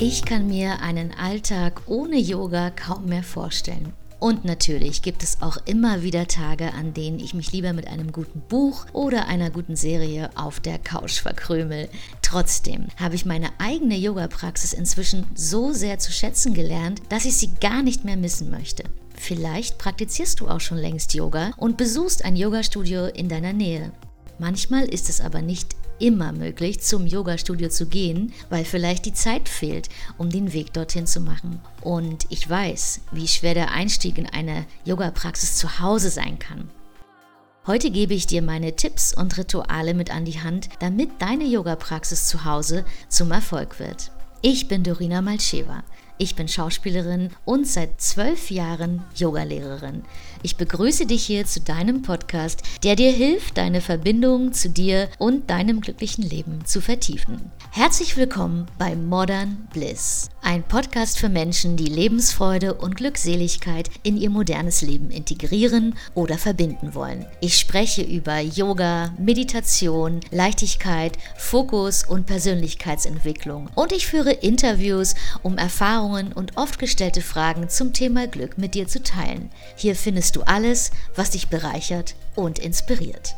Ich kann mir einen Alltag ohne Yoga kaum mehr vorstellen. Und natürlich gibt es auch immer wieder Tage, an denen ich mich lieber mit einem guten Buch oder einer guten Serie auf der Couch verkrümel. Trotzdem habe ich meine eigene Yoga-Praxis inzwischen so sehr zu schätzen gelernt, dass ich sie gar nicht mehr missen möchte. Vielleicht praktizierst du auch schon längst Yoga und besuchst ein Yogastudio in deiner Nähe. Manchmal ist es aber nicht immer möglich, zum Yoga-Studio zu gehen, weil vielleicht die Zeit fehlt, um den Weg dorthin zu machen. Und ich weiß, wie schwer der Einstieg in eine Yoga-Praxis zu Hause sein kann. Heute gebe ich dir meine Tipps und Rituale mit an die Hand, damit deine Yoga-Praxis zu Hause zum Erfolg wird. Ich bin Dorina Malcheva. Ich bin Schauspielerin und seit zwölf Jahren Yogalehrerin. Ich begrüße dich hier zu deinem Podcast, der dir hilft, deine Verbindung zu dir und deinem glücklichen Leben zu vertiefen. Herzlich willkommen bei Modern Bliss, ein Podcast für Menschen, die Lebensfreude und Glückseligkeit in ihr modernes Leben integrieren oder verbinden wollen. Ich spreche über Yoga, Meditation, Leichtigkeit, Fokus und Persönlichkeitsentwicklung und ich führe Interviews, um Erfahrungen und oft gestellte Fragen zum Thema Glück mit dir zu teilen. Hier findest findest du alles, was dich bereichert und inspiriert.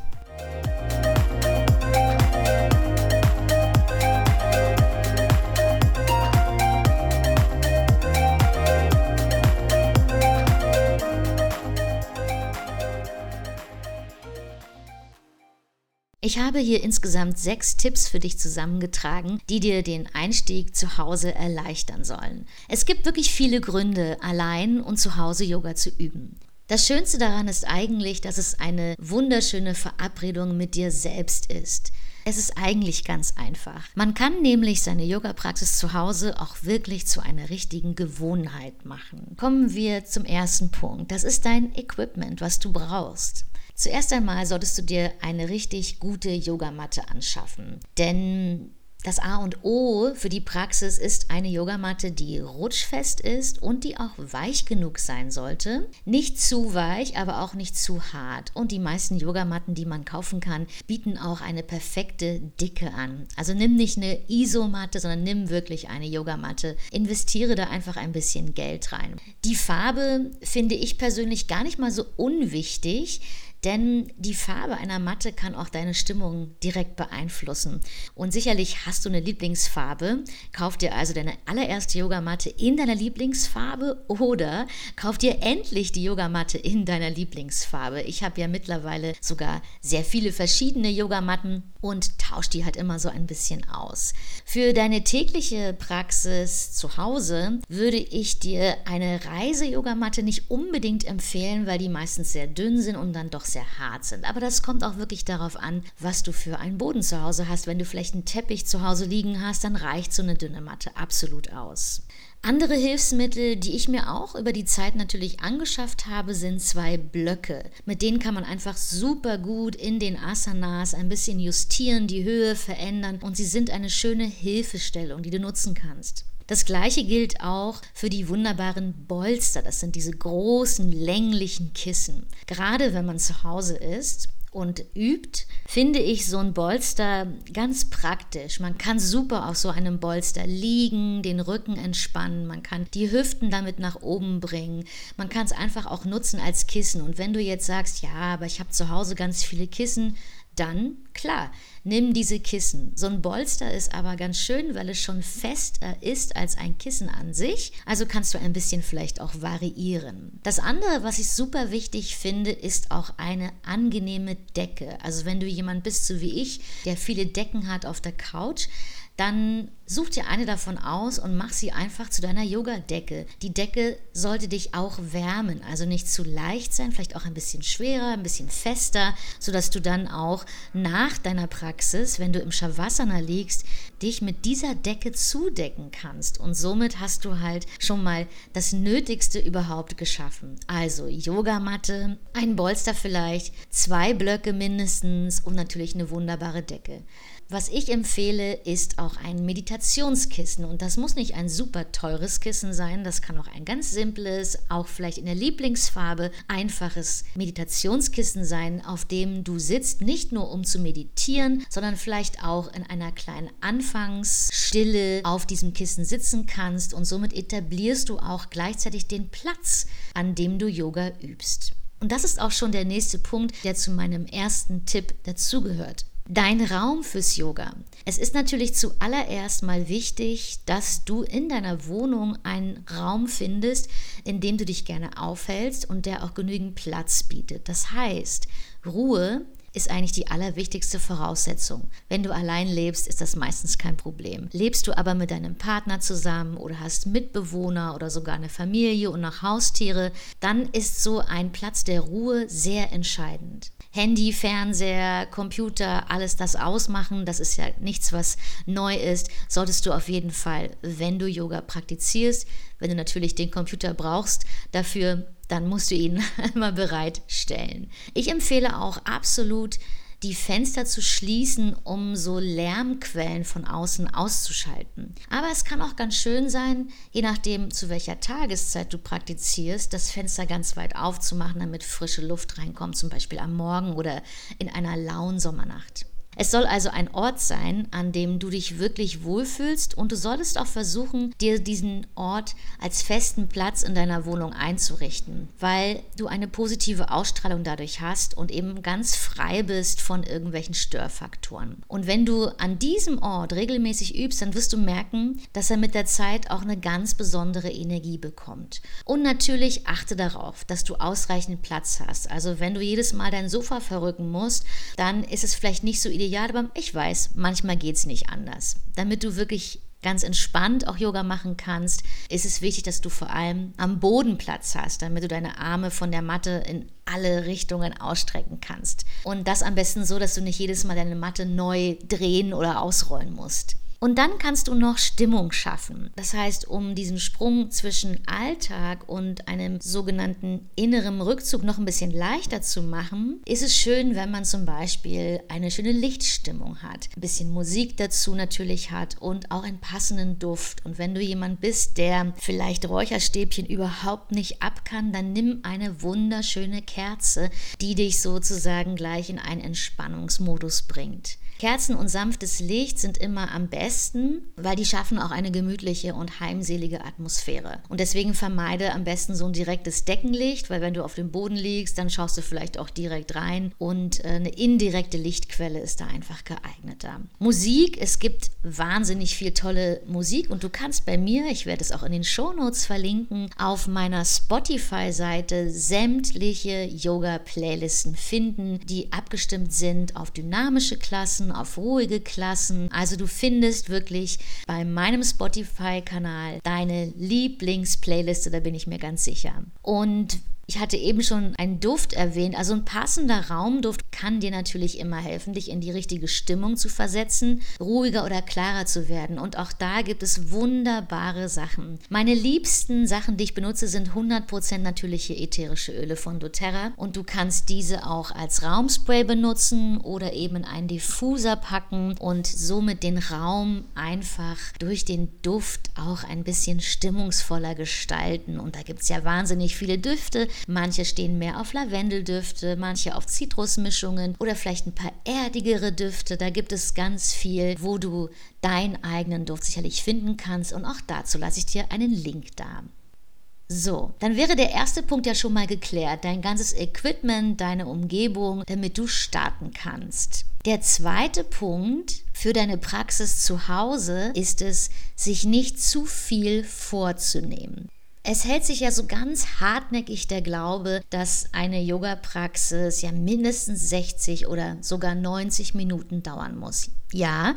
Ich habe hier insgesamt sechs Tipps für dich zusammengetragen, die dir den Einstieg zu Hause erleichtern sollen. Es gibt wirklich viele Gründe, allein und zu Hause Yoga zu üben. Das Schönste daran ist eigentlich, dass es eine wunderschöne Verabredung mit dir selbst ist. Es ist eigentlich ganz einfach. Man kann nämlich seine Yoga-Praxis zu Hause auch wirklich zu einer richtigen Gewohnheit machen. Kommen wir zum ersten Punkt. Das ist dein Equipment, was du brauchst. Zuerst einmal solltest du dir eine richtig gute Yogamatte anschaffen. Denn das A und O für die Praxis ist eine Yogamatte, die rutschfest ist und die auch weich genug sein sollte. Nicht zu weich, aber auch nicht zu hart. Und die meisten Yogamatten, die man kaufen kann, bieten auch eine perfekte Dicke an. Also nimm nicht eine Isomatte, sondern nimm wirklich eine Yogamatte. Investiere da einfach ein bisschen Geld rein. Die Farbe finde ich persönlich gar nicht mal so unwichtig. Denn die Farbe einer Matte kann auch deine Stimmung direkt beeinflussen. Und sicherlich hast du eine Lieblingsfarbe. Kauf dir also deine allererste Yogamatte in deiner Lieblingsfarbe oder kauf dir endlich die Yogamatte in deiner Lieblingsfarbe. Ich habe ja mittlerweile sogar sehr viele verschiedene Yogamatten und tausch die halt immer so ein bisschen aus. Für deine tägliche Praxis zu Hause würde ich dir eine Reise-Yogamatte nicht unbedingt empfehlen, weil die meistens sehr dünn sind und dann doch sehr hart sind. Aber das kommt auch wirklich darauf an, was du für einen Boden zu Hause hast. Wenn du vielleicht einen Teppich zu Hause liegen hast, dann reicht so eine dünne Matte absolut aus. Andere Hilfsmittel, die ich mir auch über die Zeit natürlich angeschafft habe, sind zwei Blöcke. Mit denen kann man einfach super gut in den Asanas ein bisschen justieren, die Höhe verändern und sie sind eine schöne Hilfestellung, die du nutzen kannst. Das gleiche gilt auch für die wunderbaren Bolster. Das sind diese großen, länglichen Kissen. Gerade wenn man zu Hause ist und übt, finde ich so ein Bolster ganz praktisch. Man kann super auf so einem Bolster liegen, den Rücken entspannen, man kann die Hüften damit nach oben bringen. Man kann es einfach auch nutzen als Kissen. Und wenn du jetzt sagst, ja, aber ich habe zu Hause ganz viele Kissen, dann klar, nimm diese Kissen. So ein Bolster ist aber ganz schön, weil es schon fester ist als ein Kissen an sich. Also kannst du ein bisschen vielleicht auch variieren. Das andere, was ich super wichtig finde, ist auch eine angenehme Decke. Also wenn du jemand bist, so wie ich, der viele Decken hat auf der Couch, dann such dir eine davon aus und mach sie einfach zu deiner Yoga-Decke. Die Decke sollte dich auch wärmen, also nicht zu leicht sein, vielleicht auch ein bisschen schwerer, ein bisschen fester, sodass du dann auch nach deiner Praxis, wenn du im Shavasana liegst, dich mit dieser Decke zudecken kannst. Und somit hast du halt schon mal das Nötigste überhaupt geschaffen. Also Yogamatte, ein Bolster vielleicht, zwei Blöcke mindestens und natürlich eine wunderbare Decke. Was ich empfehle, ist auch ein Meditationskissen. Und das muss nicht ein super teures Kissen sein, das kann auch ein ganz simples, auch vielleicht in der Lieblingsfarbe, einfaches Meditationskissen sein, auf dem du sitzt, nicht nur um zu meditieren, sondern vielleicht auch in einer kleinen Anfangsstille auf diesem Kissen sitzen kannst. Und somit etablierst du auch gleichzeitig den Platz, an dem du Yoga übst. Und das ist auch schon der nächste Punkt, der zu meinem ersten Tipp dazugehört. Dein Raum fürs Yoga. Es ist natürlich zuallererst mal wichtig, dass du in deiner Wohnung einen Raum findest, in dem du dich gerne aufhältst und der auch genügend Platz bietet. Das heißt, Ruhe ist eigentlich die allerwichtigste Voraussetzung. Wenn du allein lebst, ist das meistens kein Problem. Lebst du aber mit deinem Partner zusammen oder hast Mitbewohner oder sogar eine Familie und noch Haustiere, dann ist so ein Platz der Ruhe sehr entscheidend. Handy, Fernseher, Computer, alles das ausmachen, das ist ja nichts, was neu ist, solltest du auf jeden Fall, wenn du Yoga praktizierst, wenn du natürlich den Computer brauchst, dafür dann musst du ihn immer bereitstellen. Ich empfehle auch absolut, die Fenster zu schließen, um so Lärmquellen von außen auszuschalten. Aber es kann auch ganz schön sein, je nachdem, zu welcher Tageszeit du praktizierst, das Fenster ganz weit aufzumachen, damit frische Luft reinkommt, zum Beispiel am Morgen oder in einer lauen Sommernacht. Es soll also ein Ort sein, an dem du dich wirklich wohlfühlst und du solltest auch versuchen, dir diesen Ort als festen Platz in deiner Wohnung einzurichten, weil du eine positive Ausstrahlung dadurch hast und eben ganz frei bist von irgendwelchen Störfaktoren. Und wenn du an diesem Ort regelmäßig übst, dann wirst du merken, dass er mit der Zeit auch eine ganz besondere Energie bekommt. Und natürlich achte darauf, dass du ausreichend Platz hast. Also wenn du jedes Mal dein Sofa verrücken musst, dann ist es vielleicht nicht so ideal aber ich weiß, manchmal geht es nicht anders. Damit du wirklich ganz entspannt auch Yoga machen kannst, ist es wichtig, dass du vor allem am Boden Platz hast, damit du deine Arme von der Matte in alle Richtungen ausstrecken kannst. Und das am besten so, dass du nicht jedes Mal deine Matte neu drehen oder ausrollen musst. Und dann kannst du noch Stimmung schaffen. Das heißt, um diesen Sprung zwischen Alltag und einem sogenannten inneren Rückzug noch ein bisschen leichter zu machen, ist es schön, wenn man zum Beispiel eine schöne Lichtstimmung hat, ein bisschen Musik dazu natürlich hat und auch einen passenden Duft. Und wenn du jemand bist, der vielleicht Räucherstäbchen überhaupt nicht ab kann, dann nimm eine wunderschöne Kerze, die dich sozusagen gleich in einen Entspannungsmodus bringt. Kerzen und sanftes Licht sind immer am besten, weil die schaffen auch eine gemütliche und heimselige Atmosphäre. Und deswegen vermeide am besten so ein direktes Deckenlicht, weil wenn du auf dem Boden liegst, dann schaust du vielleicht auch direkt rein und äh, eine indirekte Lichtquelle ist da einfach geeigneter. Musik, es gibt wahnsinnig viel tolle Musik und du kannst bei mir, ich werde es auch in den Shownotes verlinken, auf meiner Spotify-Seite sämtliche Yoga-Playlisten finden, die abgestimmt sind auf dynamische Klassen, auf ruhige Klassen. Also du findest wirklich bei meinem Spotify-Kanal deine Lieblingsplayliste, da bin ich mir ganz sicher. Und ich hatte eben schon einen Duft erwähnt. Also ein passender Raumduft kann dir natürlich immer helfen, dich in die richtige Stimmung zu versetzen, ruhiger oder klarer zu werden. Und auch da gibt es wunderbare Sachen. Meine liebsten Sachen, die ich benutze, sind 100% natürliche ätherische Öle von doTERRA. Und du kannst diese auch als Raumspray benutzen oder eben in einen Diffuser packen und somit den Raum einfach durch den Duft auch ein bisschen stimmungsvoller gestalten. Und da gibt es ja wahnsinnig viele Düfte. Manche stehen mehr auf Lavendeldüfte, manche auf Zitrusmischungen oder vielleicht ein paar erdigere Düfte. Da gibt es ganz viel, wo du deinen eigenen Duft sicherlich finden kannst. Und auch dazu lasse ich dir einen Link da. So, dann wäre der erste Punkt ja schon mal geklärt. Dein ganzes Equipment, deine Umgebung, damit du starten kannst. Der zweite Punkt für deine Praxis zu Hause ist es, sich nicht zu viel vorzunehmen. Es hält sich ja so ganz hartnäckig der Glaube, dass eine Yoga-Praxis ja mindestens 60 oder sogar 90 Minuten dauern muss. Ja,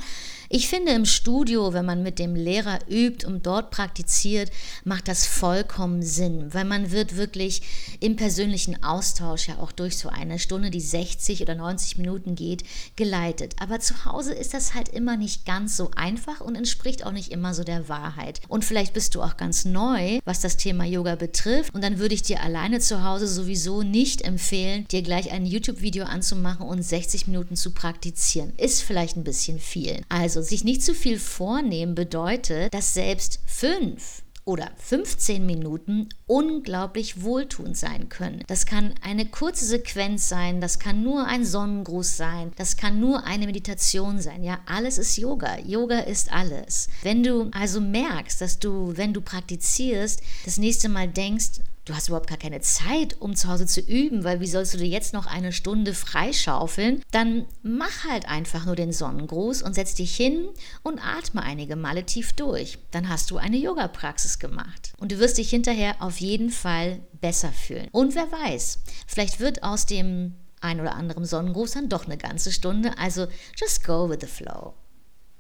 ich finde im Studio, wenn man mit dem Lehrer übt und dort praktiziert, macht das vollkommen Sinn, weil man wird wirklich im persönlichen Austausch ja auch durch so eine Stunde, die 60 oder 90 Minuten geht, geleitet. Aber zu Hause ist das halt immer nicht ganz so einfach und entspricht auch nicht immer so der Wahrheit. Und vielleicht bist du auch ganz neu, was das Thema Yoga betrifft. Und dann würde ich dir alleine zu Hause sowieso nicht empfehlen, dir gleich ein YouTube-Video anzumachen und 60 Minuten zu praktizieren. Ist vielleicht ein bisschen viel. Also sich nicht zu viel vornehmen bedeutet, dass selbst fünf oder 15 Minuten unglaublich wohltuend sein können. Das kann eine kurze Sequenz sein, das kann nur ein Sonnengruß sein, das kann nur eine Meditation sein. Ja, alles ist Yoga. Yoga ist alles. Wenn du also merkst, dass du, wenn du praktizierst, das nächste Mal denkst, du hast überhaupt gar keine Zeit, um zu Hause zu üben, weil wie sollst du dir jetzt noch eine Stunde freischaufeln? Dann mach halt einfach nur den Sonnengruß und setz dich hin und atme einige Male tief durch. Dann hast du eine Yoga-Praxis gemacht. Und du wirst dich hinterher auf jeden Fall besser fühlen. Und wer weiß, vielleicht wird aus dem ein oder anderen Sonnengruß dann doch eine ganze Stunde. Also just go with the flow.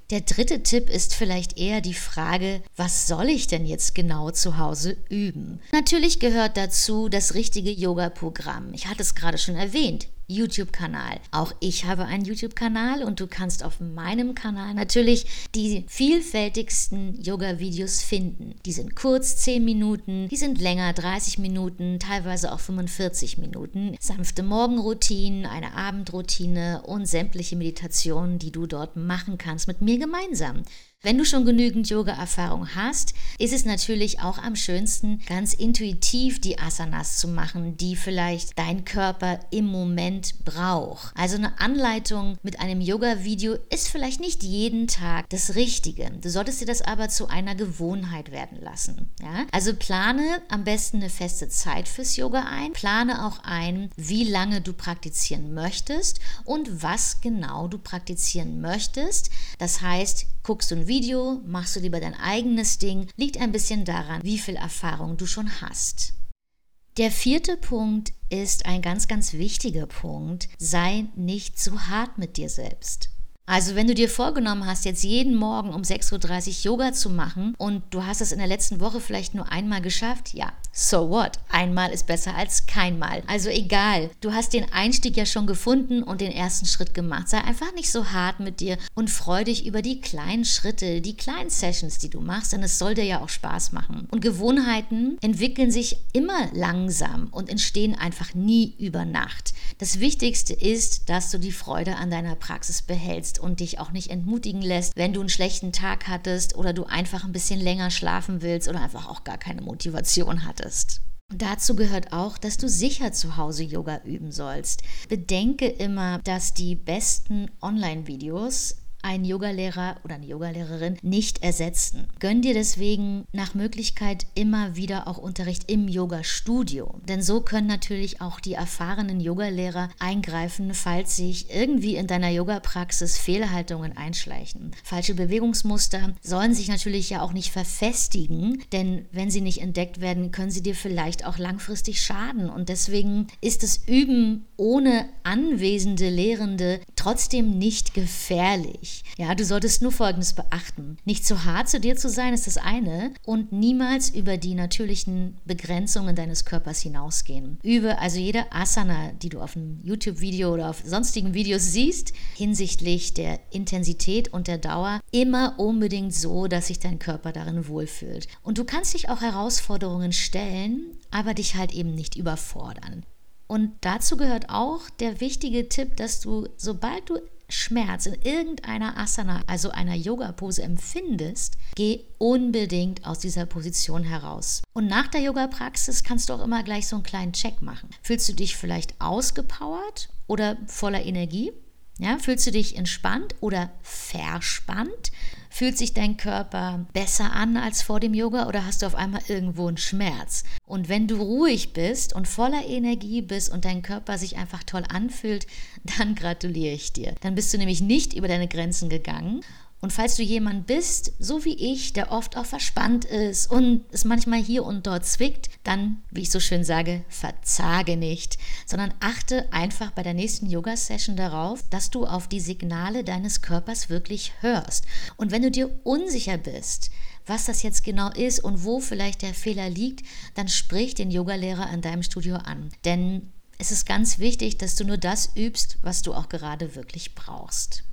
Der dritte Tipp ist vielleicht eher die Frage, was soll ich denn jetzt genau zu Hause üben? Natürlich gehört dazu das richtige Yoga-Programm. Ich hatte es gerade schon erwähnt. YouTube-Kanal. Auch ich habe einen YouTube-Kanal und du kannst auf meinem Kanal natürlich die vielfältigsten Yoga-Videos finden. Die sind kurz 10 Minuten, die sind länger 30 Minuten, teilweise auch 45 Minuten. Sanfte Morgenroutinen, eine Abendroutine und sämtliche Meditationen, die du dort machen kannst mit mir gemeinsam. Wenn du schon genügend Yoga-Erfahrung hast, ist es natürlich auch am schönsten, ganz intuitiv die Asanas zu machen, die vielleicht dein Körper im Moment braucht. Also eine Anleitung mit einem Yoga-Video ist vielleicht nicht jeden Tag das Richtige. Du solltest dir das aber zu einer Gewohnheit werden lassen. Ja? Also plane am besten eine feste Zeit fürs Yoga ein. Plane auch ein, wie lange du praktizieren möchtest und was genau du praktizieren möchtest. Das heißt, guckst du ein Video, machst du lieber dein eigenes Ding, liegt ein bisschen daran, wie viel Erfahrung du schon hast. Der vierte Punkt ist ein ganz, ganz wichtiger Punkt. Sei nicht zu hart mit dir selbst. Also wenn du dir vorgenommen hast, jetzt jeden Morgen um 6.30 Uhr Yoga zu machen und du hast es in der letzten Woche vielleicht nur einmal geschafft, ja, so what? Einmal ist besser als keinmal. Also egal, du hast den Einstieg ja schon gefunden und den ersten Schritt gemacht. Sei einfach nicht so hart mit dir und freu dich über die kleinen Schritte, die kleinen Sessions, die du machst, denn es soll dir ja auch Spaß machen. Und Gewohnheiten entwickeln sich immer langsam und entstehen einfach nie über Nacht. Das Wichtigste ist, dass du die Freude an deiner Praxis behältst und dich auch nicht entmutigen lässt, wenn du einen schlechten Tag hattest oder du einfach ein bisschen länger schlafen willst oder einfach auch gar keine Motivation hattest. Und dazu gehört auch, dass du sicher zu Hause Yoga üben sollst. Bedenke immer, dass die besten Online-Videos ein Yogalehrer oder eine Yogalehrerin nicht ersetzen. Gönn dir deswegen nach Möglichkeit immer wieder auch Unterricht im Yoga-Studio. Denn so können natürlich auch die erfahrenen Yogalehrer eingreifen, falls sich irgendwie in deiner Yoga-Praxis Fehlhaltungen einschleichen. Falsche Bewegungsmuster sollen sich natürlich ja auch nicht verfestigen, denn wenn sie nicht entdeckt werden, können sie dir vielleicht auch langfristig schaden. Und deswegen ist das Üben ohne anwesende Lehrende trotzdem nicht gefährlich. Ja, du solltest nur Folgendes beachten. Nicht zu hart zu dir zu sein, ist das eine und niemals über die natürlichen Begrenzungen deines Körpers hinausgehen. Übe also jede Asana, die du auf einem YouTube-Video oder auf sonstigen Videos siehst, hinsichtlich der Intensität und der Dauer, immer unbedingt so, dass sich dein Körper darin wohlfühlt. Und du kannst dich auch Herausforderungen stellen, aber dich halt eben nicht überfordern. Und dazu gehört auch der wichtige Tipp, dass du, sobald du Schmerz in irgendeiner Asana, also einer Yoga-Pose empfindest, geh unbedingt aus dieser Position heraus. Und nach der Yoga-Praxis kannst du auch immer gleich so einen kleinen Check machen. Fühlst du dich vielleicht ausgepowert oder voller Energie? Ja, fühlst du dich entspannt oder verspannt? Fühlt sich dein Körper besser an als vor dem Yoga oder hast du auf einmal irgendwo einen Schmerz? Und wenn du ruhig bist und voller Energie bist und dein Körper sich einfach toll anfühlt, dann gratuliere ich dir. Dann bist du nämlich nicht über deine Grenzen gegangen und falls du jemand bist, so wie ich, der oft auch verspannt ist und es manchmal hier und dort zwickt, dann, wie ich so schön sage, verzage nicht, sondern achte einfach bei der nächsten Yoga-Session darauf, dass du auf die Signale deines Körpers wirklich hörst. Und wenn du dir unsicher bist, was das jetzt genau ist und wo vielleicht der Fehler liegt, dann sprich den Yogalehrer in deinem Studio an. Denn es ist ganz wichtig, dass du nur das übst, was du auch gerade wirklich brauchst.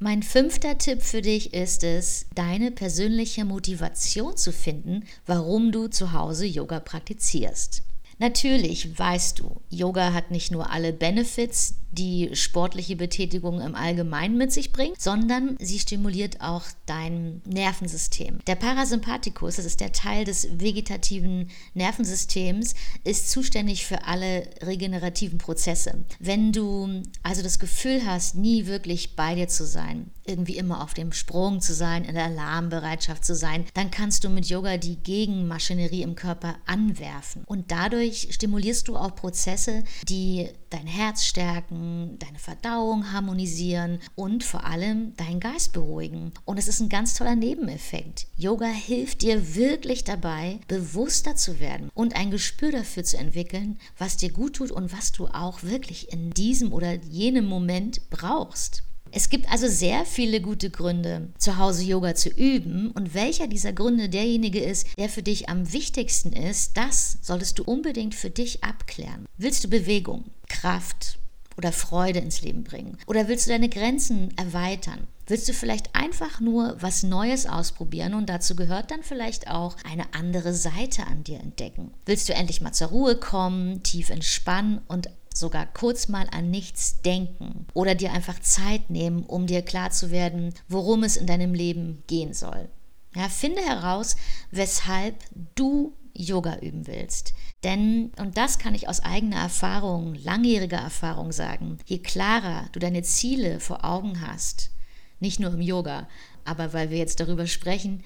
Mein fünfter Tipp für dich ist es, deine persönliche Motivation zu finden, warum du zu Hause Yoga praktizierst. Natürlich weißt du, Yoga hat nicht nur alle Benefits, die sportliche Betätigung im Allgemeinen mit sich bringt, sondern sie stimuliert auch dein Nervensystem. Der Parasympathikus, das ist der Teil des vegetativen Nervensystems, ist zuständig für alle regenerativen Prozesse. Wenn du also das Gefühl hast, nie wirklich bei dir zu sein, irgendwie immer auf dem Sprung zu sein, in der Alarmbereitschaft zu sein, dann kannst du mit Yoga die Gegenmaschinerie im Körper anwerfen. Und dadurch stimulierst du auch Prozesse, die dein Herz stärken, deine Verdauung harmonisieren und vor allem deinen Geist beruhigen. Und es ist ein ganz toller Nebeneffekt. Yoga hilft dir wirklich dabei, bewusster zu werden und ein Gespür dafür zu entwickeln, was dir gut tut und was du auch wirklich in diesem oder jenem Moment brauchst. Es gibt also sehr viele gute Gründe, zu Hause Yoga zu üben und welcher dieser Gründe derjenige ist, der für dich am wichtigsten ist, das solltest du unbedingt für dich abklären. Willst du Bewegung, Kraft oder Freude ins Leben bringen? Oder willst du deine Grenzen erweitern? Willst du vielleicht einfach nur was Neues ausprobieren und dazu gehört dann vielleicht auch eine andere Seite an dir entdecken? Willst du endlich mal zur Ruhe kommen, tief entspannen und sogar kurz mal an nichts denken oder dir einfach Zeit nehmen, um dir klar zu werden, worum es in deinem Leben gehen soll. Ja, finde heraus, weshalb du Yoga üben willst. Denn, und das kann ich aus eigener Erfahrung, langjähriger Erfahrung sagen, je klarer du deine Ziele vor Augen hast, nicht nur im Yoga, aber weil wir jetzt darüber sprechen,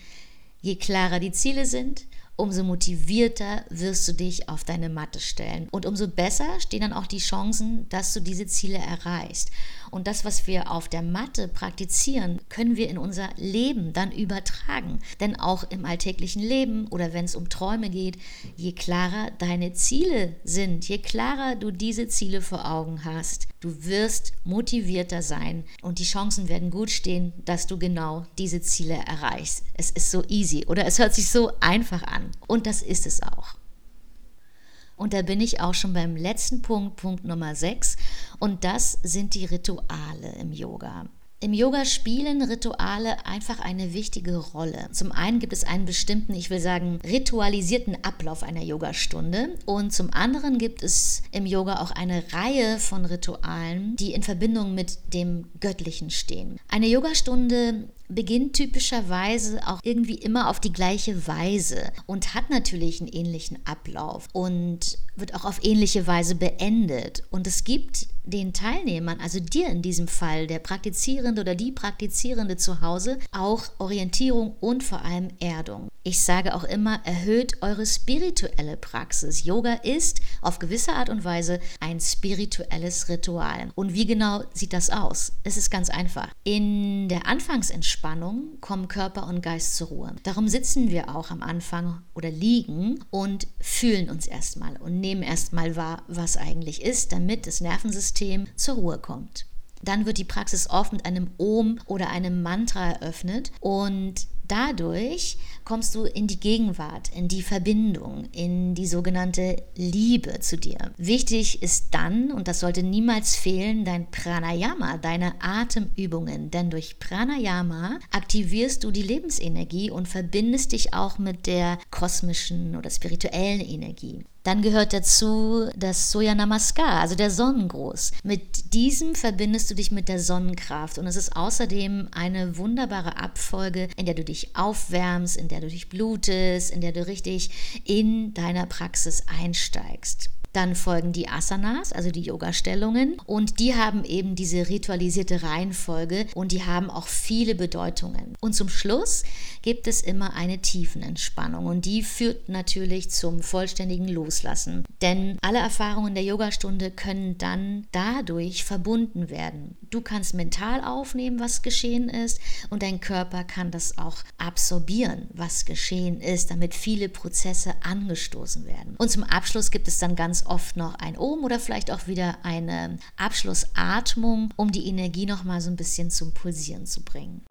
je klarer die Ziele sind, umso motivierter wirst du dich auf deine Matte stellen. Und umso besser stehen dann auch die Chancen, dass du diese Ziele erreichst. Und das, was wir auf der Matte praktizieren, können wir in unser Leben dann übertragen. Denn auch im alltäglichen Leben oder wenn es um Träume geht, je klarer deine Ziele sind, je klarer du diese Ziele vor Augen hast, du wirst motivierter sein und die Chancen werden gut stehen, dass du genau diese Ziele erreichst. Es ist so easy oder es hört sich so einfach an. Und das ist es auch. Und da bin ich auch schon beim letzten Punkt, Punkt Nummer 6. Und das sind die Rituale im Yoga. Im Yoga spielen Rituale einfach eine wichtige Rolle. Zum einen gibt es einen bestimmten, ich will sagen, ritualisierten Ablauf einer Yogastunde und zum anderen gibt es im Yoga auch eine Reihe von Ritualen, die in Verbindung mit dem Göttlichen stehen. Eine Yogastunde beginnt typischerweise auch irgendwie immer auf die gleiche Weise und hat natürlich einen ähnlichen Ablauf und wird auch auf ähnliche Weise beendet. Und es gibt den Teilnehmern, also dir in diesem Fall, der Praktizierende oder die Praktizierende zu Hause, auch Orientierung und vor allem Erdung. Ich sage auch immer, erhöht eure spirituelle Praxis. Yoga ist auf gewisse Art und Weise ein spirituelles Ritual. Und wie genau sieht das aus? Es ist ganz einfach. In der Anfangsentspannung kommen Körper und Geist zur Ruhe. Darum sitzen wir auch am Anfang oder liegen und fühlen uns erstmal und nehmen erstmal wahr, was eigentlich ist, damit das Nervensystem zur Ruhe kommt. Dann wird die Praxis oft mit einem Om oder einem Mantra eröffnet und dadurch kommst du in die Gegenwart, in die Verbindung, in die sogenannte Liebe zu dir. Wichtig ist dann, und das sollte niemals fehlen, dein Pranayama, deine Atemübungen. Denn durch Pranayama aktivierst du die Lebensenergie und verbindest dich auch mit der kosmischen oder spirituellen Energie. Dann gehört dazu das Soya Namaskar, also der Sonnengruß. Mit diesem verbindest du dich mit der Sonnenkraft und es ist außerdem eine wunderbare Abfolge, in der du dich aufwärmst, in der du dich blutest, in der du richtig in deiner Praxis einsteigst. Dann folgen die Asanas, also die Yoga-Stellungen. Und die haben eben diese ritualisierte Reihenfolge und die haben auch viele Bedeutungen. Und zum Schluss gibt es immer eine Tiefenentspannung und die führt natürlich zum vollständigen Loslassen. Denn alle Erfahrungen der Yogastunde können dann dadurch verbunden werden. Du kannst mental aufnehmen, was geschehen ist und dein Körper kann das auch absorbieren, was geschehen ist, damit viele Prozesse angestoßen werden. Und zum Abschluss gibt es dann ganz oft noch ein Ohm oder vielleicht auch wieder eine Abschlussatmung, um die Energie noch mal so ein bisschen zum Pulsieren zu bringen.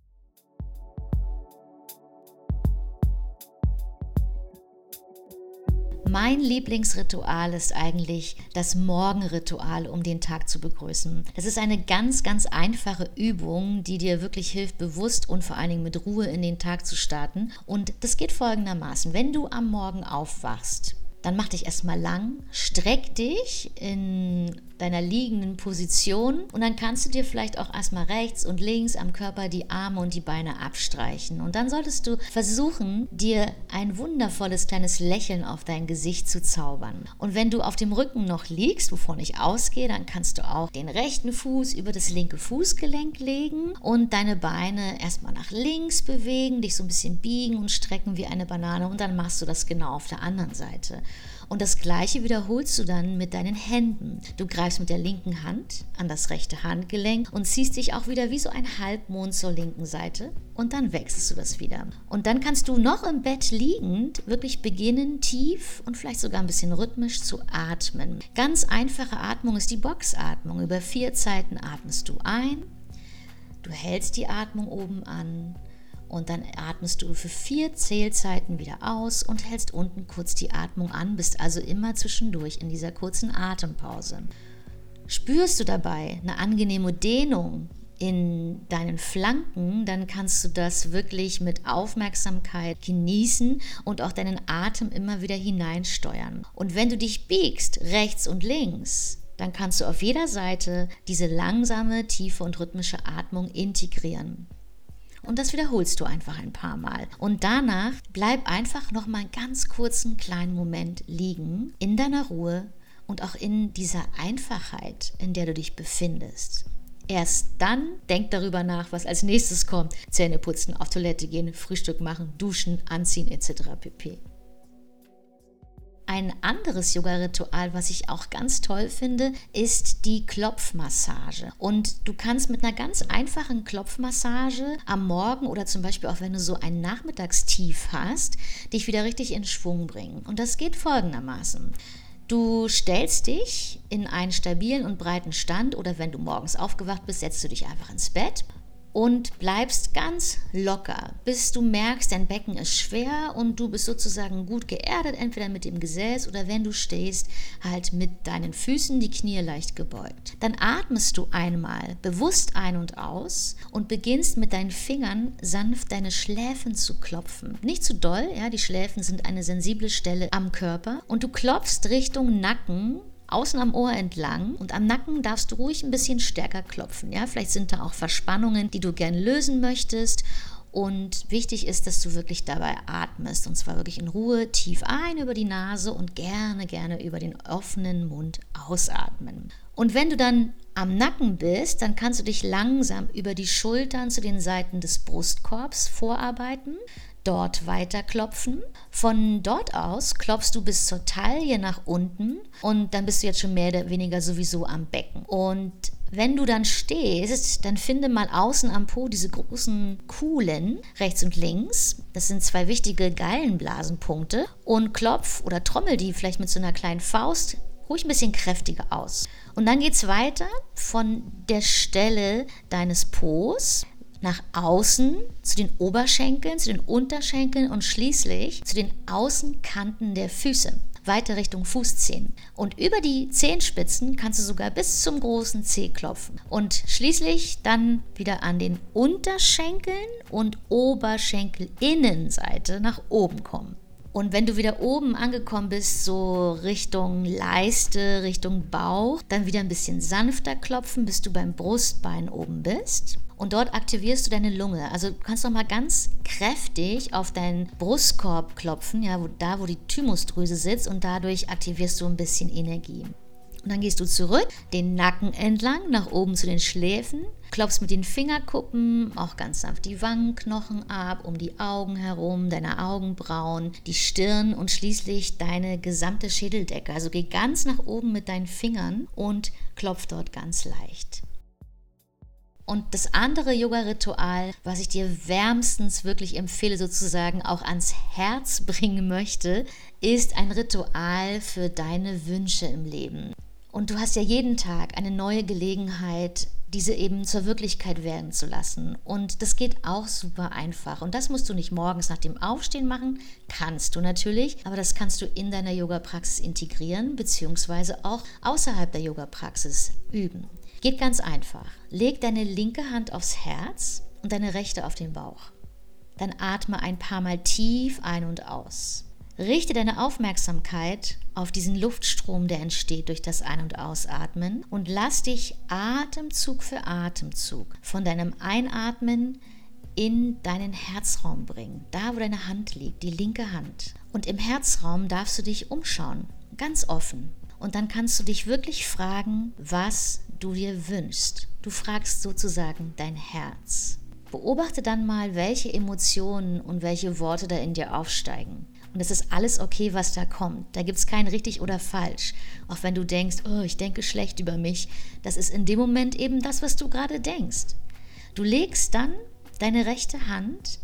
Mein Lieblingsritual ist eigentlich das Morgenritual, um den Tag zu begrüßen. Es ist eine ganz, ganz einfache Übung, die dir wirklich hilft, bewusst und vor allen Dingen mit Ruhe in den Tag zu starten. Und das geht folgendermaßen. Wenn du am Morgen aufwachst, dann mach dich erstmal lang, streck dich in deiner liegenden Position und dann kannst du dir vielleicht auch erstmal rechts und links am Körper die Arme und die Beine abstreichen. Und dann solltest du versuchen, dir ein wundervolles kleines Lächeln auf dein Gesicht zu zaubern. Und wenn du auf dem Rücken noch liegst, wovon ich ausgehe, dann kannst du auch den rechten Fuß über das linke Fußgelenk legen und deine Beine erstmal nach links bewegen, dich so ein bisschen biegen und strecken wie eine Banane und dann machst du das genau auf der anderen Seite. Und das gleiche wiederholst du dann mit deinen Händen. Du greifst mit der linken Hand an das rechte Handgelenk und ziehst dich auch wieder wie so ein Halbmond zur linken Seite und dann wechselst du das wieder. Und dann kannst du noch im Bett liegend wirklich beginnen, tief und vielleicht sogar ein bisschen rhythmisch zu atmen. Ganz einfache Atmung ist die Boxatmung. Über vier Zeiten atmest du ein, du hältst die Atmung oben an und dann atmest du für vier Zählzeiten wieder aus und hältst unten kurz die Atmung an, bist also immer zwischendurch in dieser kurzen Atempause. Spürst du dabei eine angenehme Dehnung in deinen Flanken, dann kannst du das wirklich mit Aufmerksamkeit genießen und auch deinen Atem immer wieder hineinsteuern. Und wenn du dich biegst, rechts und links, dann kannst du auf jeder Seite diese langsame, tiefe und rhythmische Atmung integrieren. Und das wiederholst du einfach ein paar Mal. Und danach bleib einfach noch mal einen ganz kurzen kleinen Moment liegen in deiner Ruhe und auch in dieser Einfachheit, in der du dich befindest. Erst dann denk darüber nach, was als nächstes kommt. Zähne putzen, auf Toilette gehen, Frühstück machen, duschen, anziehen etc. pp. Ein anderes Yoga-Ritual, was ich auch ganz toll finde, ist die Klopfmassage. Und du kannst mit einer ganz einfachen Klopfmassage am Morgen oder zum Beispiel auch wenn du so ein Nachmittagstief hast, dich wieder richtig in Schwung bringen. Und das geht folgendermaßen. Du stellst dich in einen stabilen und breiten Stand oder wenn du morgens aufgewacht bist, setzt du dich einfach ins Bett und bleibst ganz locker, bis du merkst, dein Becken ist schwer und du bist sozusagen gut geerdet, entweder mit dem Gesäß oder wenn du stehst, halt mit deinen Füßen die Knie leicht gebeugt. Dann atmest du einmal bewusst ein und aus und beginnst mit deinen Fingern sanft deine Schläfen zu klopfen. Nicht zu doll, ja, die Schläfen sind eine sensible Stelle am Körper und du klopfst Richtung Nacken außen am Ohr entlang und am Nacken darfst du ruhig ein bisschen stärker klopfen. Ja, vielleicht sind da auch Verspannungen, die du gern lösen möchtest. Und wichtig ist, dass du wirklich dabei atmest. Und zwar wirklich in Ruhe tief ein über die Nase und gerne, gerne über den offenen Mund ausatmen. Und wenn du dann am Nacken bist, dann kannst du dich langsam über die Schultern zu den Seiten des Brustkorbs vorarbeiten dort weiter klopfen. Von dort aus klopfst du bis zur Taille nach unten und dann bist du jetzt schon mehr oder weniger sowieso am Becken. Und wenn du dann stehst, dann finde mal außen am Po diese großen Kuhlen rechts und links. Das sind zwei wichtige Gallenblasenpunkte. Und klopf oder trommel die vielleicht mit so einer kleinen Faust ruhig ein bisschen kräftiger aus. Und dann geht es weiter von der Stelle deines Po's nach außen zu den Oberschenkeln, zu den Unterschenkeln und schließlich zu den Außenkanten der Füße. Weiter Richtung Fußzehen. Und über die Zehenspitzen kannst du sogar bis zum großen Zeh klopfen. Und schließlich dann wieder an den Unterschenkeln und Oberschenkelinnenseite nach oben kommen. Und wenn du wieder oben angekommen bist, so Richtung Leiste, Richtung Bauch, dann wieder ein bisschen sanfter klopfen, bis du beim Brustbein oben bist. Und dort aktivierst du deine Lunge. Also du kannst noch mal ganz kräftig auf deinen Brustkorb klopfen, ja, wo, da wo die Thymusdrüse sitzt und dadurch aktivierst du ein bisschen Energie. Und dann gehst du zurück, den Nacken entlang, nach oben zu den Schläfen, klopfst mit den Fingerkuppen auch ganz sanft die Wangenknochen ab, um die Augen herum, deine Augenbrauen, die Stirn und schließlich deine gesamte Schädeldecke. Also geh ganz nach oben mit deinen Fingern und klopf dort ganz leicht. Und das andere Yoga-Ritual, was ich dir wärmstens wirklich empfehle, sozusagen auch ans Herz bringen möchte, ist ein Ritual für deine Wünsche im Leben. Und du hast ja jeden Tag eine neue Gelegenheit, diese eben zur Wirklichkeit werden zu lassen. Und das geht auch super einfach. Und das musst du nicht morgens nach dem Aufstehen machen. Kannst du natürlich, aber das kannst du in deiner Yoga-Praxis integrieren, beziehungsweise auch außerhalb der Yoga-Praxis üben. Geht ganz einfach. Leg deine linke Hand aufs Herz und deine rechte auf den Bauch. Dann atme ein paar Mal tief ein und aus. Richte deine Aufmerksamkeit auf diesen Luftstrom, der entsteht durch das Ein- und Ausatmen und lass dich Atemzug für Atemzug von deinem Einatmen in deinen Herzraum bringen, da wo deine Hand liegt, die linke Hand. Und im Herzraum darfst du dich umschauen, ganz offen. Und dann kannst du dich wirklich fragen, was du dir wünschst. Du fragst sozusagen dein Herz. Beobachte dann mal, welche Emotionen und welche Worte da in dir aufsteigen. Und es ist alles okay, was da kommt. Da gibt es kein richtig oder falsch. Auch wenn du denkst, oh, ich denke schlecht über mich. Das ist in dem Moment eben das, was du gerade denkst. Du legst dann deine rechte Hand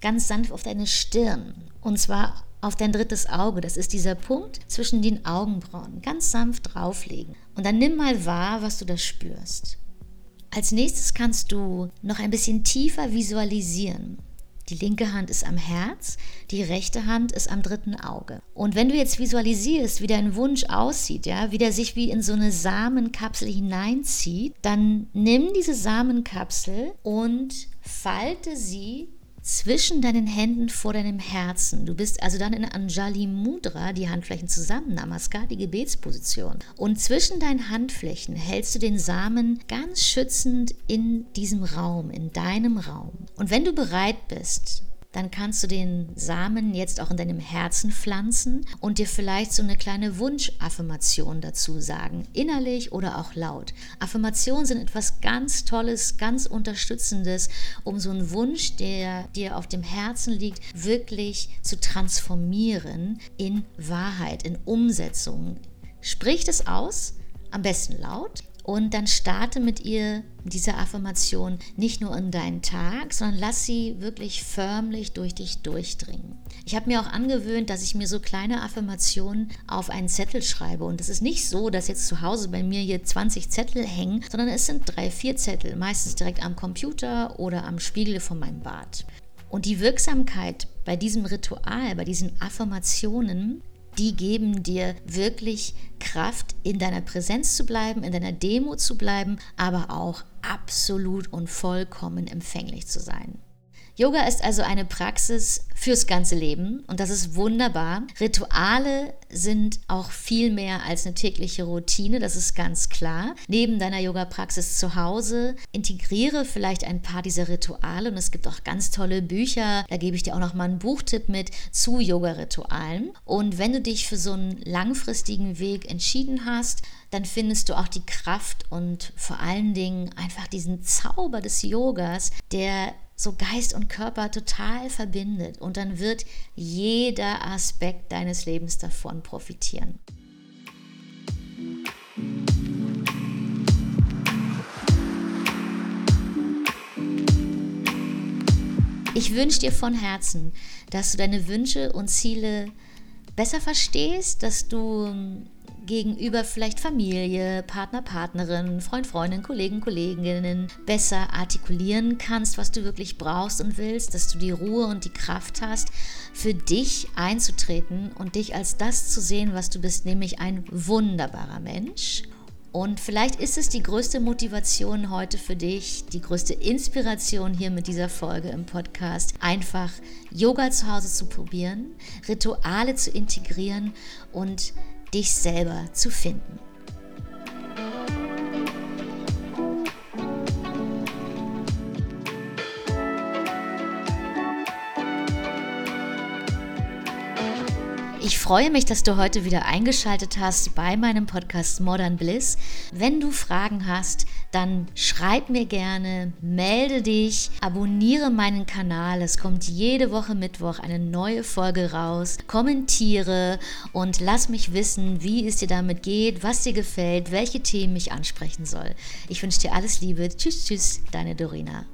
ganz sanft auf deine Stirn. Und zwar auf dein drittes Auge. Das ist dieser Punkt zwischen den Augenbrauen. Ganz sanft drauflegen. Und dann nimm mal wahr, was du da spürst. Als nächstes kannst du noch ein bisschen tiefer visualisieren. Die linke Hand ist am Herz, die rechte Hand ist am dritten Auge. Und wenn du jetzt visualisierst, wie dein Wunsch aussieht, ja, wie der sich wie in so eine Samenkapsel hineinzieht, dann nimm diese Samenkapsel und falte sie zwischen deinen Händen vor deinem Herzen. Du bist also dann in Anjali Mudra, die Handflächen zusammen, Namaskar, die Gebetsposition. Und zwischen deinen Handflächen hältst du den Samen ganz schützend in diesem Raum, in deinem Raum. Und wenn du bereit bist, dann kannst du den Samen jetzt auch in deinem Herzen pflanzen und dir vielleicht so eine kleine Wunschaffirmation dazu sagen, innerlich oder auch laut. Affirmationen sind etwas ganz Tolles, ganz Unterstützendes, um so einen Wunsch, der dir auf dem Herzen liegt, wirklich zu transformieren in Wahrheit, in Umsetzung. Sprich es aus, am besten laut und dann starte mit ihr diese Affirmation nicht nur in deinen Tag, sondern lass sie wirklich förmlich durch dich durchdringen. Ich habe mir auch angewöhnt, dass ich mir so kleine Affirmationen auf einen Zettel schreibe. Und es ist nicht so, dass jetzt zu Hause bei mir hier 20 Zettel hängen, sondern es sind drei, vier Zettel, meistens direkt am Computer oder am Spiegel von meinem Bad. Und die Wirksamkeit bei diesem Ritual, bei diesen Affirmationen die geben dir wirklich Kraft, in deiner Präsenz zu bleiben, in deiner Demo zu bleiben, aber auch absolut und vollkommen empfänglich zu sein. Yoga ist also eine Praxis fürs ganze Leben und das ist wunderbar. Rituale sind auch viel mehr als eine tägliche Routine, das ist ganz klar. Neben deiner Yoga-Praxis zu Hause integriere vielleicht ein paar dieser Rituale und es gibt auch ganz tolle Bücher. Da gebe ich dir auch noch mal einen Buchtipp mit zu Yoga-Ritualen. Und wenn du dich für so einen langfristigen Weg entschieden hast, dann findest du auch die Kraft und vor allen Dingen einfach diesen Zauber des Yogas, der so Geist und Körper total verbindet und dann wird jeder Aspekt deines Lebens davon profitieren. Ich wünsche dir von Herzen, dass du deine Wünsche und Ziele besser verstehst, dass du gegenüber vielleicht Familie, Partner, Partnerin, Freund, Freundin, Kollegen, Kolleginnen besser artikulieren kannst, was du wirklich brauchst und willst, dass du die Ruhe und die Kraft hast, für dich einzutreten und dich als das zu sehen, was du bist, nämlich ein wunderbarer Mensch. Und vielleicht ist es die größte Motivation heute für dich, die größte Inspiration hier mit dieser Folge im Podcast, einfach Yoga zu Hause zu probieren, Rituale zu integrieren und dich selber zu finden. Ich freue mich, dass du heute wieder eingeschaltet hast bei meinem Podcast Modern Bliss. Wenn du Fragen hast, dann schreib mir gerne, melde dich, abonniere meinen Kanal. Es kommt jede Woche Mittwoch eine neue Folge raus. Kommentiere und lass mich wissen, wie es dir damit geht, was dir gefällt, welche Themen ich ansprechen soll. Ich wünsche dir alles Liebe. Tschüss, tschüss, deine Dorina.